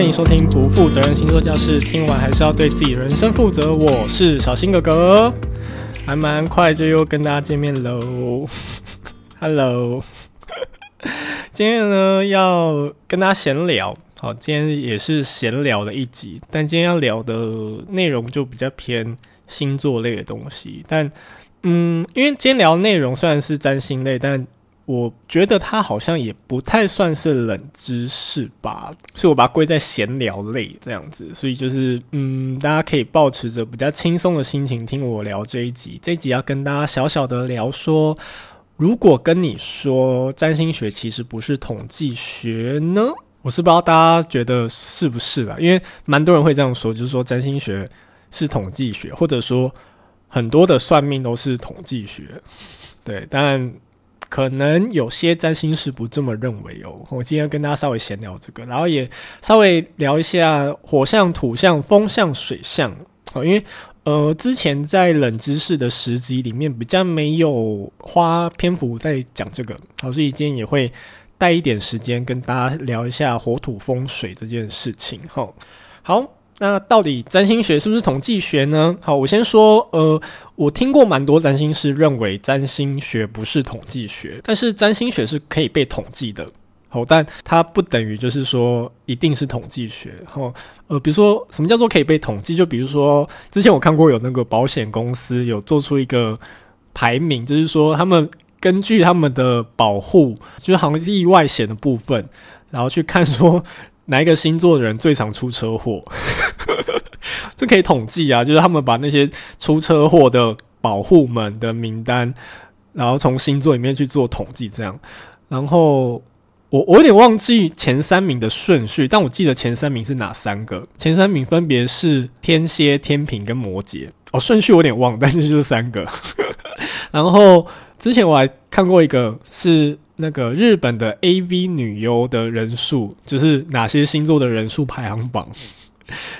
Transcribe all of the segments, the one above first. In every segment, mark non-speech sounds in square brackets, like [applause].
欢迎收听不负责任星座教室。听完还是要对自己人生负责。我是小新哥哥，还蛮快就又跟大家见面喽。[laughs] Hello，[laughs] 今天呢要跟大家闲聊。好，今天也是闲聊的一集，但今天要聊的内容就比较偏星座类的东西。但嗯，因为今天聊内容虽然是占星类，但我觉得它好像也不太算是冷知识吧，所以我把它归在闲聊类这样子。所以就是，嗯，大家可以抱持着比较轻松的心情听我聊这一集。这一集要跟大家小小的聊说，如果跟你说占星学其实不是统计学呢？我是不知道大家觉得是不是啦，因为蛮多人会这样说，就是说占星学是统计学，或者说很多的算命都是统计学。对，但。可能有些占星师不这么认为哦。我今天跟大家稍微闲聊这个，然后也稍微聊一下火象、土象、风象、水象。好，因为呃，之前在冷知识的十集里面比较没有花篇幅在讲这个，好，所以今天也会带一点时间跟大家聊一下火土风水这件事情。好，好。那到底占星学是不是统计学呢？好，我先说，呃，我听过蛮多占星师认为占星学不是统计学，但是占星学是可以被统计的。好，但它不等于就是说一定是统计学。好，呃，比如说什么叫做可以被统计？就比如说之前我看过有那个保险公司有做出一个排名，就是说他们根据他们的保护，就是好像意外险的部分，然后去看说。哪一个星座的人最常出车祸？[laughs] 这可以统计啊，就是他们把那些出车祸的保护们的名单，然后从星座里面去做统计，这样。然后我我有点忘记前三名的顺序，但我记得前三名是哪三个？前三名分别是天蝎、天平跟摩羯。哦，顺序我有点忘，但是就是三个。[laughs] 然后之前我还看过一个是。那个日本的 AV 女优的人数，就是哪些星座的人数排行榜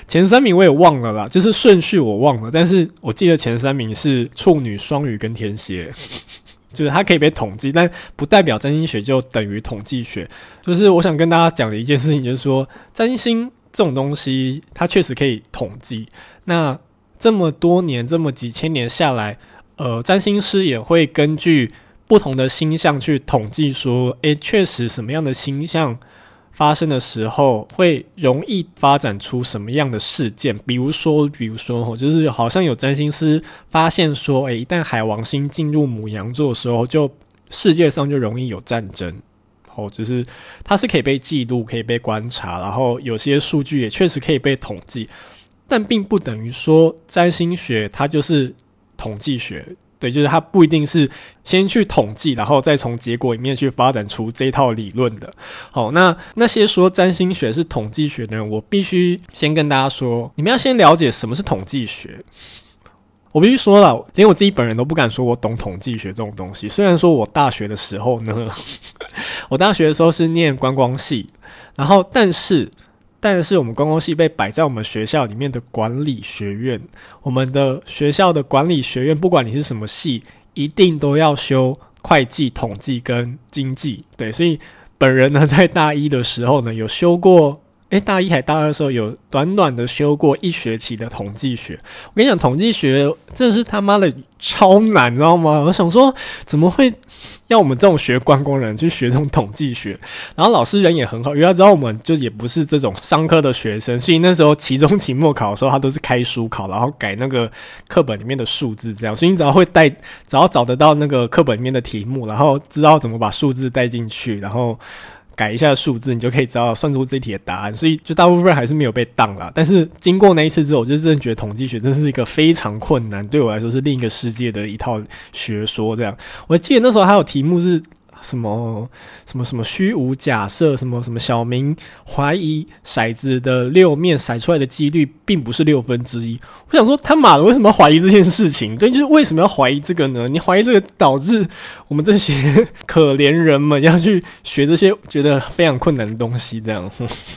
前三名我也忘了啦，就是顺序我忘了，但是我记得前三名是处女、双鱼跟天蝎，[laughs] 就是它可以被统计，但不代表占星学就等于统计学。就是我想跟大家讲的一件事情，就是说占星这种东西，它确实可以统计。那这么多年，这么几千年下来，呃，占星师也会根据。不同的星象去统计说，诶，确实什么样的星象发生的时候会容易发展出什么样的事件？比如说，比如说，就是好像有占星师发现说，诶，一旦海王星进入母羊座的时候，就世界上就容易有战争。哦，就是它是可以被记录、可以被观察，然后有些数据也确实可以被统计，但并不等于说占星学它就是统计学。对，就是它不一定是先去统计，然后再从结果里面去发展出这套理论的。好，那那些说占星学是统计学的人，我必须先跟大家说，你们要先了解什么是统计学。我必须说了，连我自己本人都不敢说我懂统计学这种东西。虽然说我大学的时候呢，[laughs] 我大学的时候是念观光系，然后但是。但是我们公共系被摆在我们学校里面的管理学院，我们的学校的管理学院，不管你是什么系，一定都要修会计、统计跟经济。对，所以本人呢，在大一的时候呢，有修过。诶，大一还大二的时候有短短的修过一学期的统计学。我跟你讲，统计学真的是他妈的超难，你知道吗？我想说，怎么会要我们这种学观光人去学这种统计学？然后老师人也很好，因为他知道我们就也不是这种商科的学生，所以那时候期中、期末考的时候，他都是开书考，然后改那个课本里面的数字，这样。所以你只要会带，只要找得到那个课本里面的题目，然后知道怎么把数字带进去，然后。改一下数字，你就可以知道算出这题的答案。所以，就大部分人还是没有被挡啦。但是，经过那一次之后，我就真的觉得统计学真是一个非常困难，对我来说是另一个世界的一套学说。这样，我记得那时候还有题目是。什么什么什么虚无假设，什么什么小明怀疑骰子的六面骰出来的几率并不是六分之一。我想说他妈的为什么要怀疑这件事情？对，就是为什么要怀疑这个呢？你怀疑这个导致我们这些可怜人们要去学这些觉得非常困难的东西，这样。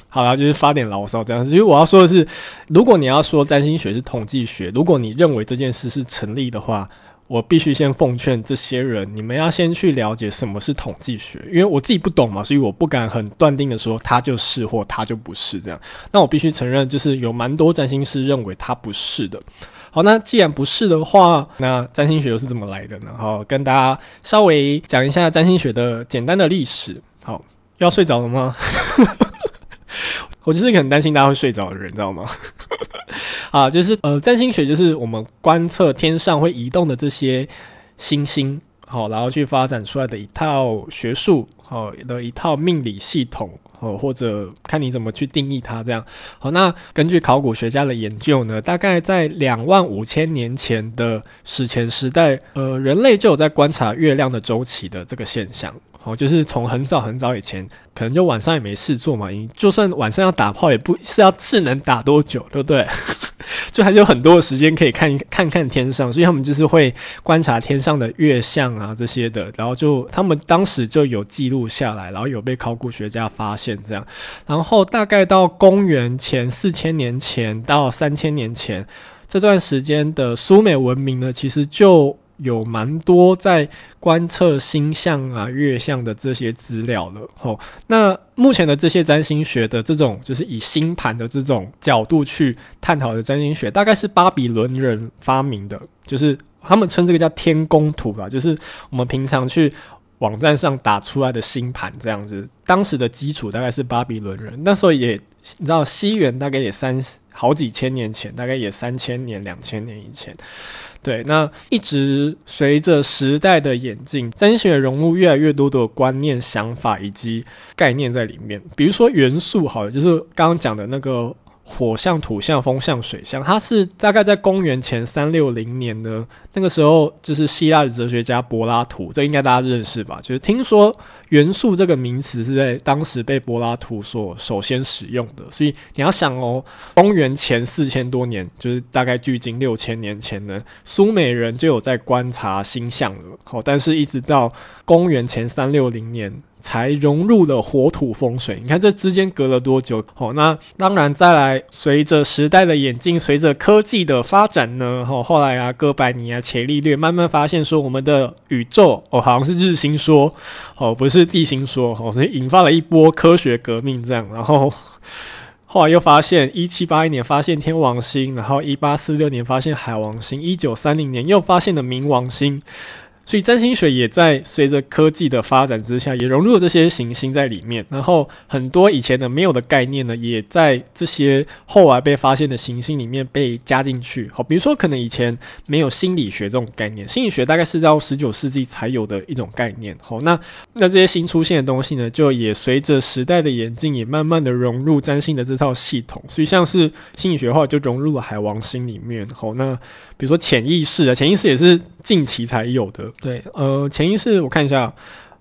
好啦，就是发点牢骚这样。其实我要说的是，如果你要说占星学是统计学，如果你认为这件事是成立的话。我必须先奉劝这些人，你们要先去了解什么是统计学，因为我自己不懂嘛，所以我不敢很断定的说他就是或他就不是这样。那我必须承认，就是有蛮多占星师认为他不是的。好，那既然不是的话，那占星学又是怎么来的呢？好，跟大家稍微讲一下占星学的简单的历史。好，要睡着了吗？[laughs] [laughs] 我就是很担心大家会睡着的人，知道吗？[laughs] 啊，就是呃，占星学就是我们观测天上会移动的这些星星，好，然后去发展出来的一套学术，好的一套命理系统，哦，或者看你怎么去定义它，这样。好，那根据考古学家的研究呢，大概在两万五千年前的史前时代，呃，人类就有在观察月亮的周期的这个现象。哦，就是从很早很早以前，可能就晚上也没事做嘛，你就算晚上要打炮，也不是要是能打多久，对不对？[laughs] 就还是有很多的时间可以看看看天上，所以他们就是会观察天上的月相啊这些的，然后就他们当时就有记录下来，然后有被考古学家发现这样，然后大概到公元前四千年前到三千年前这段时间的苏美文明呢，其实就。有蛮多在观测星象啊、月相的这些资料了。吼，那目前的这些占星学的这种，就是以星盘的这种角度去探讨的占星学，大概是巴比伦人发明的，就是他们称这个叫天宫图吧，就是我们平常去网站上打出来的星盘这样子。当时的基础大概是巴比伦人，那时候也你知道，西元大概也三十好几千年前，大概也三千年、两千年以前。对，那一直随着时代的演进，占星学融入越来越多的观念、想法以及概念在里面。比如说元素，好了，就是刚刚讲的那个。火象、土象、风象、水象，它是大概在公元前三六零年的那个时候，就是希腊的哲学家柏拉图，这应该大家认识吧？就是听说元素这个名词是在当时被柏拉图所首先使用的，所以你要想哦，公元前四千多年，就是大概距今六千年前呢，苏美人就有在观察星象了。好，但是一直到公元前三六零年。才融入了火土风水，你看这之间隔了多久？好，那当然再来，随着时代的演进，随着科技的发展呢，好，后来啊，哥白尼啊，伽利略慢慢发现说，我们的宇宙哦，好像是日心说，哦，不是地心说，哦，所以引发了一波科学革命，这样，然后 [laughs] 后来又发现，一七八一年发现天王星，然后一八四六年发现海王星，一九三零年又发现了冥王星。所以占星学也在随着科技的发展之下，也融入了这些行星在里面。然后很多以前的没有的概念呢，也在这些后来被发现的行星里面被加进去。好，比如说可能以前没有心理学这种概念，心理学大概是到十九世纪才有的一种概念。好，那那这些新出现的东西呢，就也随着时代的演进，也慢慢的融入占星的这套系统。所以像是心理学的话，就融入了海王星里面。好，那比如说潜意识啊，潜意识也是近期才有的。对，呃，潜意识我看一下，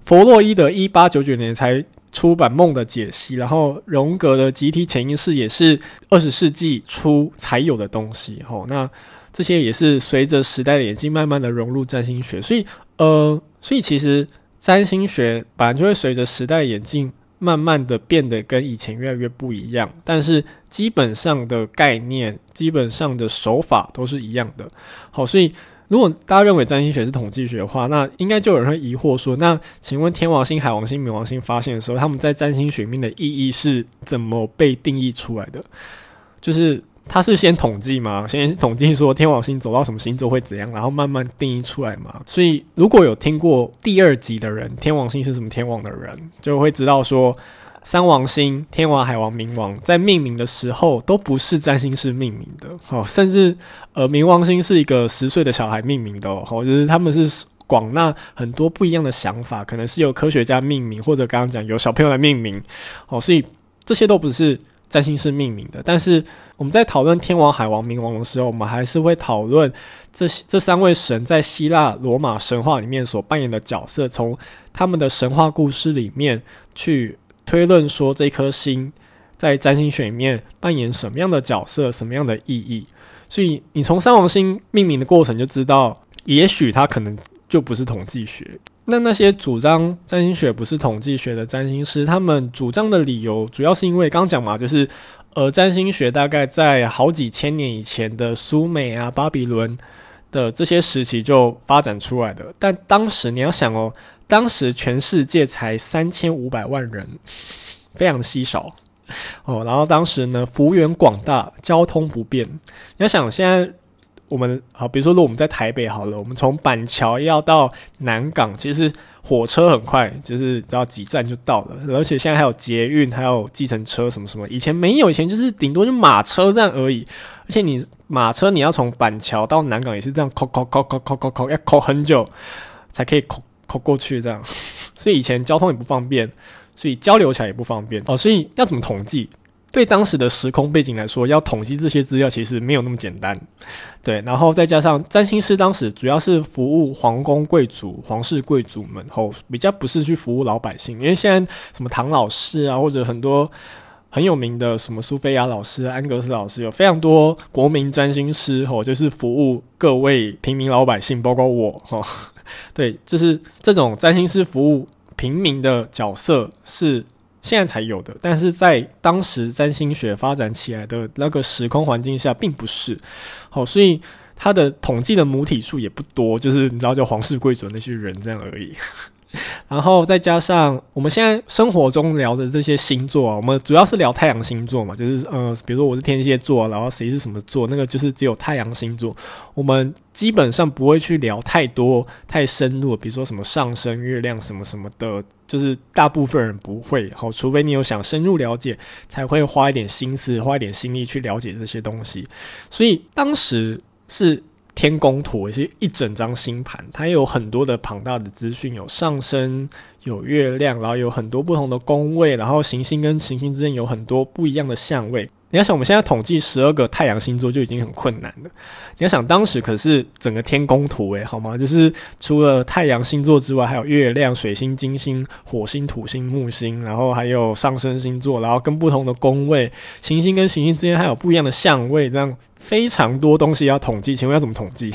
弗洛伊德一八九九年才出版《梦的解析》，然后荣格的集体潜意识也是二十世纪初才有的东西。吼，那这些也是随着时代的演进，慢慢的融入占星学。所以，呃，所以其实占星学本来就会随着时代的演进，慢慢的变得跟以前越来越不一样。但是基本上的概念、基本上的手法都是一样的。好，所以。如果大家认为占星学是统计学的话，那应该就有人会疑惑说：那请问天王星、海王星、冥王星发现的时候，他们在占星学面的意义是怎么被定义出来的？就是他是先统计吗？先统计说天王星走到什么星座会怎样，然后慢慢定义出来吗？所以如果有听过第二集的人，天王星是什么天王的人，就会知道说。三王星、天王、海王、冥王，在命名的时候都不是占星师命名的，哦，甚至呃，冥王星是一个十岁的小孩命名的哦，就是他们是广纳很多不一样的想法，可能是由科学家命名，或者刚刚讲由小朋友来命名，哦，所以这些都不是占星师命名的。但是我们在讨论天王、海王、冥王的时候，我们还是会讨论这这三位神在希腊罗马神话里面所扮演的角色，从他们的神话故事里面去。推论说这颗星在占星学里面扮演什么样的角色，什么样的意义？所以你从三王星命名的过程就知道，也许它可能就不是统计学。那那些主张占星学不是统计学的占星师，他们主张的理由主要是因为刚讲嘛，就是呃，占星学大概在好几千年以前的苏美啊、巴比伦的这些时期就发展出来的。但当时你要想哦，当时全世界才三千五百万人，非常稀少哦。然后当时呢，幅员广大，交通不便。你要想现在。我们好，比如说，如果我们在台北好了，我们从板桥要到南港，其实火车很快，就是只要几站就到了。而且现在还有捷运，还有计程车什么什么，以前没有，以前就是顶多就马车站而已。而且你马车你要从板桥到南港也是这样，扣扣扣扣扣扣扣，要扣很久才可以扣扣过去这样。[laughs] 所以以前交通也不方便，所以交流起来也不方便哦。所以要怎么统计？对当时的时空背景来说，要统计这些资料其实没有那么简单，对。然后再加上占星师当时主要是服务皇宫贵族、皇室贵族们，后比较不是去服务老百姓。因为现在什么唐老师啊，或者很多很有名的什么苏菲亚老师、安格斯老师，有非常多国民占星师，吼，就是服务各位平民老百姓，包括我，吼，[laughs] 对，就是这种占星师服务平民的角色是。现在才有的，但是在当时占星学发展起来的那个时空环境下，并不是。好，所以它的统计的母体数也不多，就是你知道，就皇室贵族那些人这样而已。[laughs] 然后再加上我们现在生活中聊的这些星座，我们主要是聊太阳星座嘛，就是呃，比如说我是天蝎座，然后谁是什么座，那个就是只有太阳星座。我们基本上不会去聊太多太深入，比如说什么上升、月亮什么什么的，就是大部分人不会。好，除非你有想深入了解，才会花一点心思、花一点心力去了解这些东西。所以当时是。天宫图也是一整张星盘，它有很多的庞大的资讯，有上升，有月亮，然后有很多不同的宫位，然后行星跟行星之间有很多不一样的相位。你要想，我们现在统计十二个太阳星座就已经很困难了。你要想，当时可是整个天宫图诶，好吗？就是除了太阳星座之外，还有月亮、水星、金星、火星、土星、木星，然后还有上升星座，然后跟不同的宫位，行星跟行星之间还有不一样的相位，这样。非常多东西要统计，请问要怎么统计？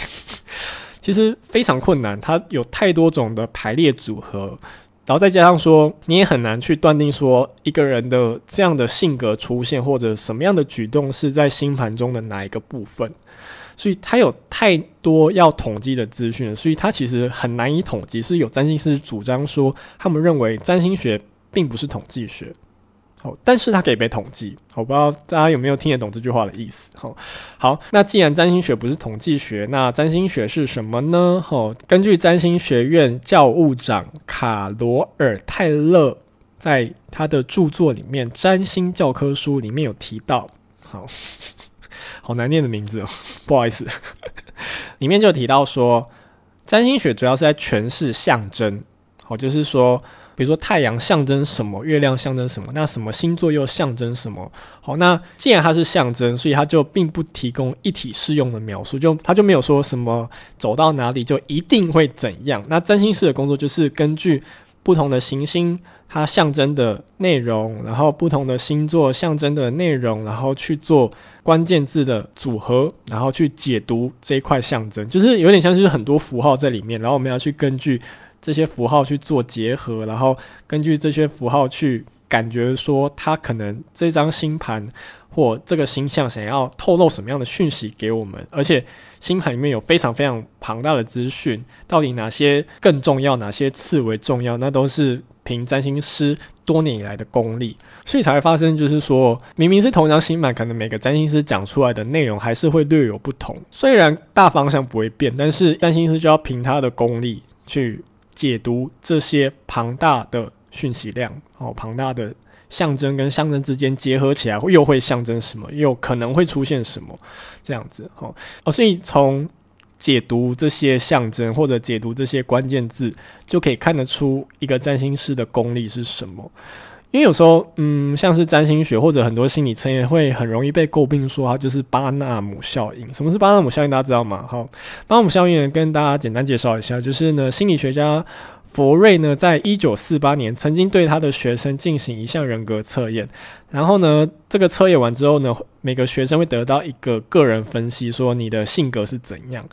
[laughs] 其实非常困难，它有太多种的排列组合，然后再加上说，你也很难去断定说一个人的这样的性格出现或者什么样的举动是在星盘中的哪一个部分，所以它有太多要统计的资讯，所以它其实很难以统计。所以有占星师主张说，他们认为占星学并不是统计学。但是它可以被统计。我不知道大家有没有听得懂这句话的意思。好，好，那既然占星学不是统计学，那占星学是什么呢？好，根据占星学院教务长卡罗尔泰勒在他的著作里面《占星教科书》里面有提到，好 [laughs] 好难念的名字哦，[laughs] 不好意思，[laughs] 里面就提到说，占星学主要是在诠释象征。好，就是说。比如说太阳象征什么，月亮象征什么，那什么星座又象征什么？好，那既然它是象征，所以它就并不提供一体适用的描述，就它就没有说什么走到哪里就一定会怎样。那占星师的工作就是根据不同的行星它象征的内容，然后不同的星座象征的内容，然后去做关键字的组合，然后去解读这一块象征，就是有点像是很多符号在里面，然后我们要去根据。这些符号去做结合，然后根据这些符号去感觉说，它可能这张星盘或这个星象想要透露什么样的讯息给我们。而且星盘里面有非常非常庞大的资讯，到底哪些更重要，哪些次为重要，那都是凭占星师多年以来的功力，所以才会发生，就是说明明是同张星盘，可能每个占星师讲出来的内容还是会略有不同。虽然大方向不会变，但是占星师就要凭他的功力去。解读这些庞大的讯息量，哦，庞大的象征跟象征之间结合起来，又会象征什么？又可能会出现什么？这样子，哦，哦，所以从解读这些象征或者解读这些关键字，就可以看得出一个占星师的功力是什么。因为有时候，嗯，像是占星学或者很多心理测验，会很容易被诟病说它就是巴纳姆效应。什么是巴纳姆效应？大家知道吗？好，巴纳姆效应呢，跟大家简单介绍一下，就是呢，心理学家佛瑞呢，在一九四八年曾经对他的学生进行一项人格测验，然后呢，这个测验完之后呢，每个学生会得到一个个人分析，说你的性格是怎样，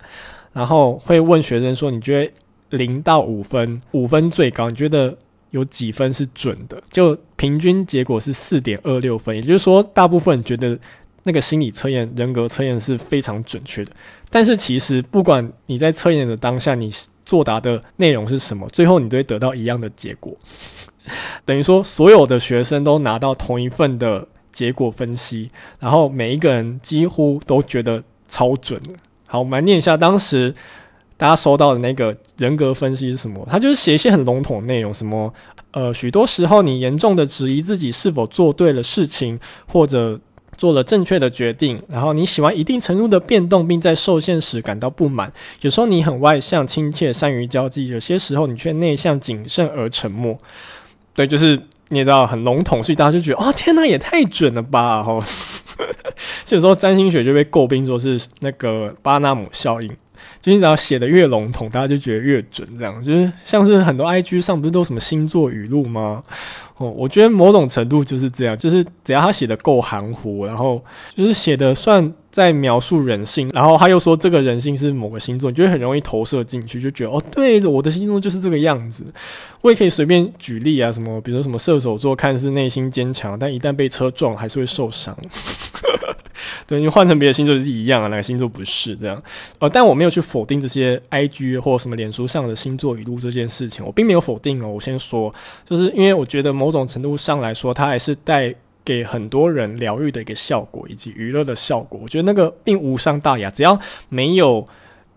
然后会问学生说，你觉得零到五分，五分最高，你觉得？有几分是准的？就平均结果是四点二六分，也就是说，大部分觉得那个心理测验、人格测验是非常准确的。但是其实不管你在测验的当下，你作答的内容是什么，最后你都会得到一样的结果。[laughs] 等于说，所有的学生都拿到同一份的结果分析，然后每一个人几乎都觉得超准。好，我们来念一下当时大家收到的那个人格分析是什么？他就是写一些很笼统的内容，什么呃，许多时候你严重的质疑自己是否做对了事情，或者做了正确的决定。然后你喜欢一定程度的变动，并在受限时感到不满。有时候你很外向、亲切、善于交际；有些时候你却内向、谨慎而沉默。对，就是你也知道很笼统，所以大家就觉得啊、哦，天哪，也太准了吧！吼，[laughs] 所以有时候占星学就被诟病说是那个巴纳姆效应，就你只要写的越笼统，大家就觉得越准。这样就是像是很多 IG 上不是都什么星座语录吗？哦，我觉得某种程度就是这样，就是只要他写的够含糊，然后就是写的算。在描述人性，然后他又说这个人性是某个星座，你就会很容易投射进去，就觉得哦，对，我的星座就是这个样子。我也可以随便举例啊，什么，比如说什么射手座，看似内心坚强，但一旦被车撞，还是会受伤。[laughs] 对，你换成别的星座是一样啊，哪个星座不是这样？呃，但我没有去否定这些 IG 或什么脸书上的星座语录这件事情，我并没有否定哦。我先说，就是因为我觉得某种程度上来说，它还是带。给很多人疗愈的一个效果，以及娱乐的效果，我觉得那个并无伤大雅，只要没有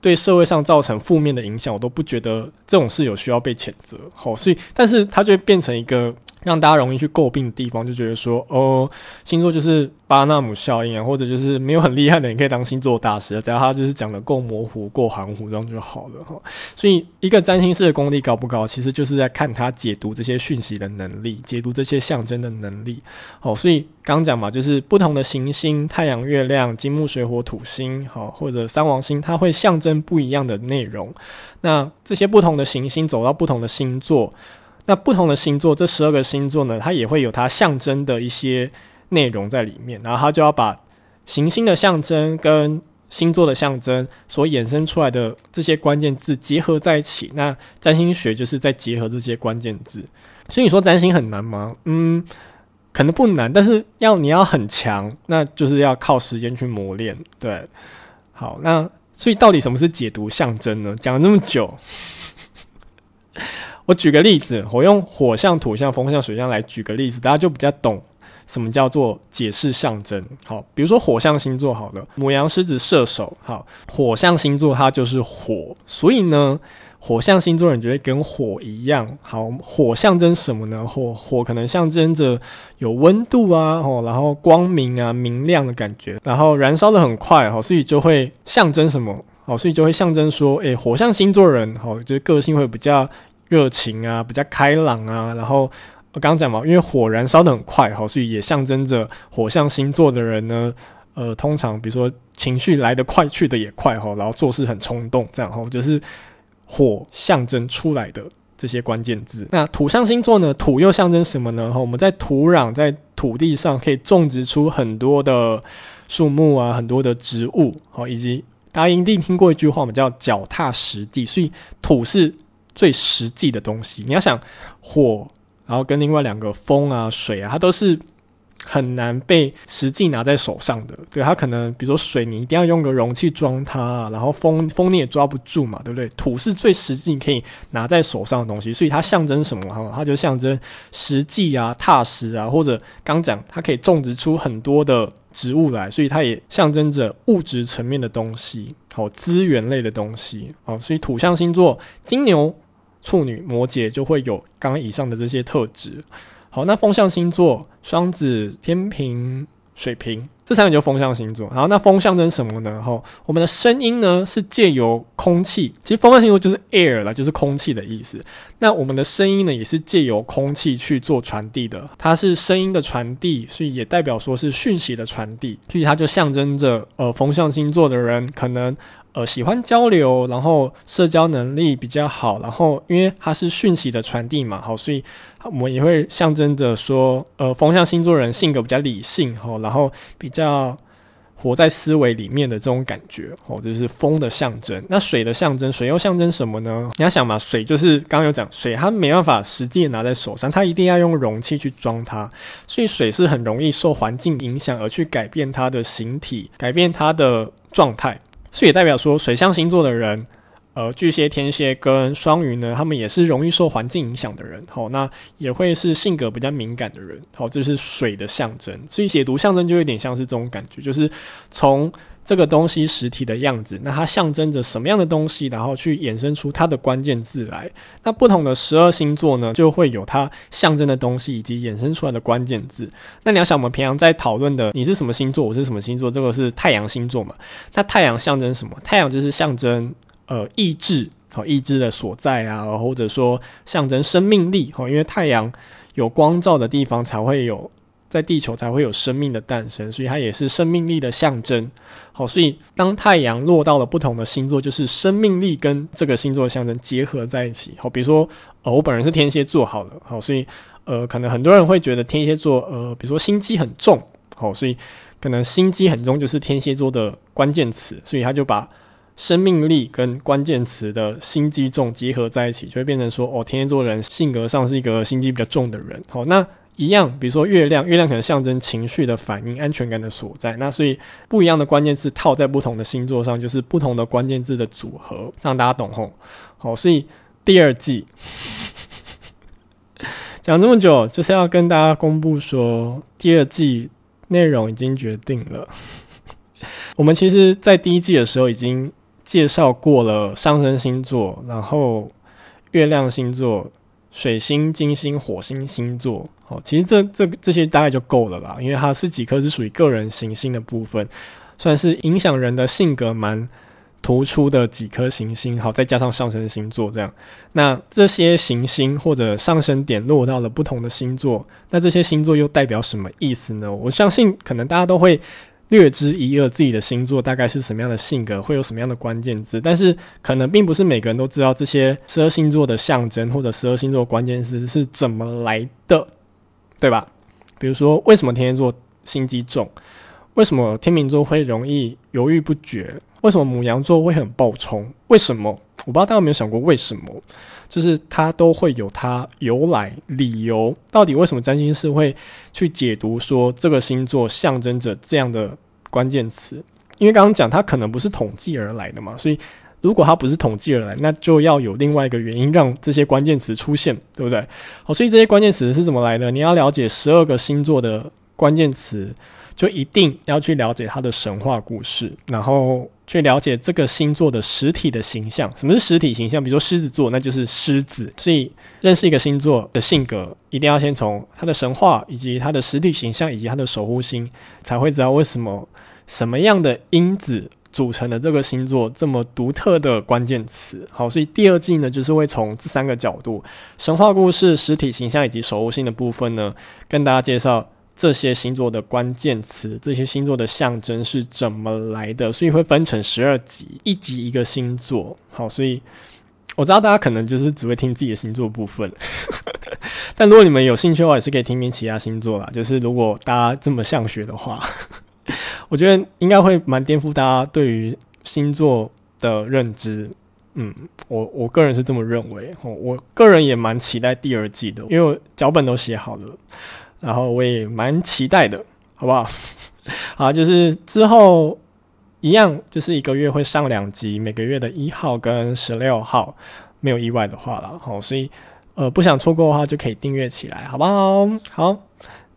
对社会上造成负面的影响，我都不觉得这种事有需要被谴责。好，所以，但是它就会变成一个。让大家容易去诟病的地方，就觉得说，哦，星座就是巴纳姆效应啊，或者就是没有很厉害的人可以当星座大师，只要他就是讲得够模糊、够含糊，这样就好了哈。所以，一个占星师的功力高不高，其实就是在看他解读这些讯息的能力，解读这些象征的能力。好，所以刚讲嘛，就是不同的行星，太阳、月亮、金木水火土星，好，或者三王星，它会象征不一样的内容。那这些不同的行星走到不同的星座。那不同的星座，这十二个星座呢，它也会有它象征的一些内容在里面，然后它就要把行星的象征跟星座的象征所衍生出来的这些关键字结合在一起。那占星学就是在结合这些关键字，所以你说占星很难吗？嗯，可能不难，但是要你要很强，那就是要靠时间去磨练。对，好，那所以到底什么是解读象征呢？讲了那么久。我举个例子，我用火象、土象、风象、水象来举个例子，大家就比较懂什么叫做解释象征。好，比如说火象星座，好了，牡羊、狮子、射手，好，火象星座它就是火，所以呢，火象星座人觉得跟火一样。好，火象征什么呢？火火可能象征着有温度啊，哦，然后光明啊、明亮的感觉，然后燃烧得很快，好，所以就会象征什么？好，所以就会象征说，诶，火象星座人，好，就是个性会比较。热情啊，比较开朗啊，然后我刚刚讲嘛，因为火燃烧得很快，哈，所以也象征着火象星座的人呢，呃，通常比如说情绪来得快，去得也快，哈，然后做事很冲动，这样哈，就是火象征出来的这些关键字。那土象星座呢，土又象征什么呢？哈，我们在土壤在土地上可以种植出很多的树木啊，很多的植物，好，以及大家一定听过一句话，我们叫脚踏实地，所以土是。最实际的东西，你要想火，然后跟另外两个风啊、水啊，它都是很难被实际拿在手上的。对，它可能，比如说水，你一定要用个容器装它，然后风风你也抓不住嘛，对不对？土是最实际可以拿在手上的东西，所以它象征什么？哈，它就象征实际啊、踏实啊，或者刚讲它可以种植出很多的植物来，所以它也象征着物质层面的东西，好，资源类的东西，好，所以土象星座金牛。处女、摩羯就会有刚刚以上的这些特质。好，那风象星座双子、天平、水瓶，这三个就风象星座。然后那风象征什么呢？哈，我们的声音呢是借由空气，其实风象星座就是 air 了，就是空气的意思。那我们的声音呢也是借由空气去做传递的，它是声音的传递，所以也代表说是讯息的传递，所以它就象征着呃风象星座的人可能。呃，喜欢交流，然后社交能力比较好，然后因为它是讯息的传递嘛，好，所以我们也会象征着说，呃，风象星座人性格比较理性，吼，然后比较活在思维里面的这种感觉，哦，这是风的象征。那水的象征，水又象征什么呢？你要想嘛，水就是刚刚有讲，水它没办法实际拿在手上，它一定要用容器去装它，所以水是很容易受环境影响而去改变它的形体，改变它的状态。所以也代表说水象星座的人。呃，巨蟹、天蝎跟双鱼呢，他们也是容易受环境影响的人，好，那也会是性格比较敏感的人，好，这是水的象征，所以解读象征就有点像是这种感觉，就是从这个东西实体的样子，那它象征着什么样的东西，然后去衍生出它的关键字来。那不同的十二星座呢，就会有它象征的东西以及衍生出来的关键字。那你要想，我们平常在讨论的，你是什么星座，我是什么星座，这个是太阳星座嘛？那太阳象征什么？太阳就是象征。呃，意志和，意志的所在啊，或者说象征生命力哈，因为太阳有光照的地方才会有，在地球才会有生命的诞生，所以它也是生命力的象征。好，所以当太阳落到了不同的星座，就是生命力跟这个星座的象征结合在一起。好，比如说，呃，我本人是天蝎座，好了，好，所以呃，可能很多人会觉得天蝎座，呃，比如说心机很重，好，所以可能心机很重就是天蝎座的关键词，所以他就把。生命力跟关键词的心机重结合在一起，就会变成说，哦，天蝎座人性格上是一个心机比较重的人。好，那一样，比如说月亮，月亮可能象征情绪的反应、安全感的所在。那所以不一样的关键字套在不同的星座上，就是不同的关键字的组合，让大家懂吼。好，所以第二季 [laughs] 讲这么久，就是要跟大家公布说，第二季内容已经决定了。[laughs] 我们其实，在第一季的时候已经。介绍过了上升星座，然后月亮星座、水星、金星、火星星座。好，其实这这这些大概就够了啦，因为它是几颗是属于个人行星的部分，算是影响人的性格蛮突出的几颗行星。好，再加上上升星座这样，那这些行星或者上升点落到了不同的星座，那这些星座又代表什么意思呢？我相信可能大家都会。略知一二，自己的星座大概是什么样的性格，会有什么样的关键字，但是可能并不是每个人都知道这些十二星座的象征或者十二星座关键字是怎么来的，对吧？比如说，为什么天蝎座心机重？为什么天秤座会容易犹豫不决？为什么母羊座会很暴冲？为什么？我不知道大家有没有想过为什么？就是它都会有它由来理由，到底为什么占星师会去解读说这个星座象征着这样的关键词？因为刚刚讲它可能不是统计而来的嘛，所以如果它不是统计而来，那就要有另外一个原因让这些关键词出现，对不对？好，所以这些关键词是怎么来的？你要了解十二个星座的关键词，就一定要去了解它的神话故事，然后。去了解这个星座的实体的形象，什么是实体形象？比如说狮子座，那就是狮子。所以认识一个星座的性格，一定要先从它的神话，以及它的实体形象，以及它的守护星，才会知道为什么什么样的因子组成的这个星座这么独特的关键词。好，所以第二季呢，就是会从这三个角度：神话故事、实体形象以及守护性的部分呢，跟大家介绍。这些星座的关键词，这些星座的象征是怎么来的？所以会分成十二集，一集一个星座。好，所以我知道大家可能就是只会听自己的星座部分，[laughs] 但如果你们有兴趣的话，也是可以听听其他星座啦。就是如果大家这么想学的话，[laughs] 我觉得应该会蛮颠覆大家对于星座的认知。嗯，我我个人是这么认为。我个人也蛮期待第二季的，因为脚本都写好了。然后我也蛮期待的，好不好？[laughs] 好，就是之后一样，就是一个月会上两集，每个月的一号跟十六号，没有意外的话了。好，所以呃不想错过的话，就可以订阅起来，好不好？好。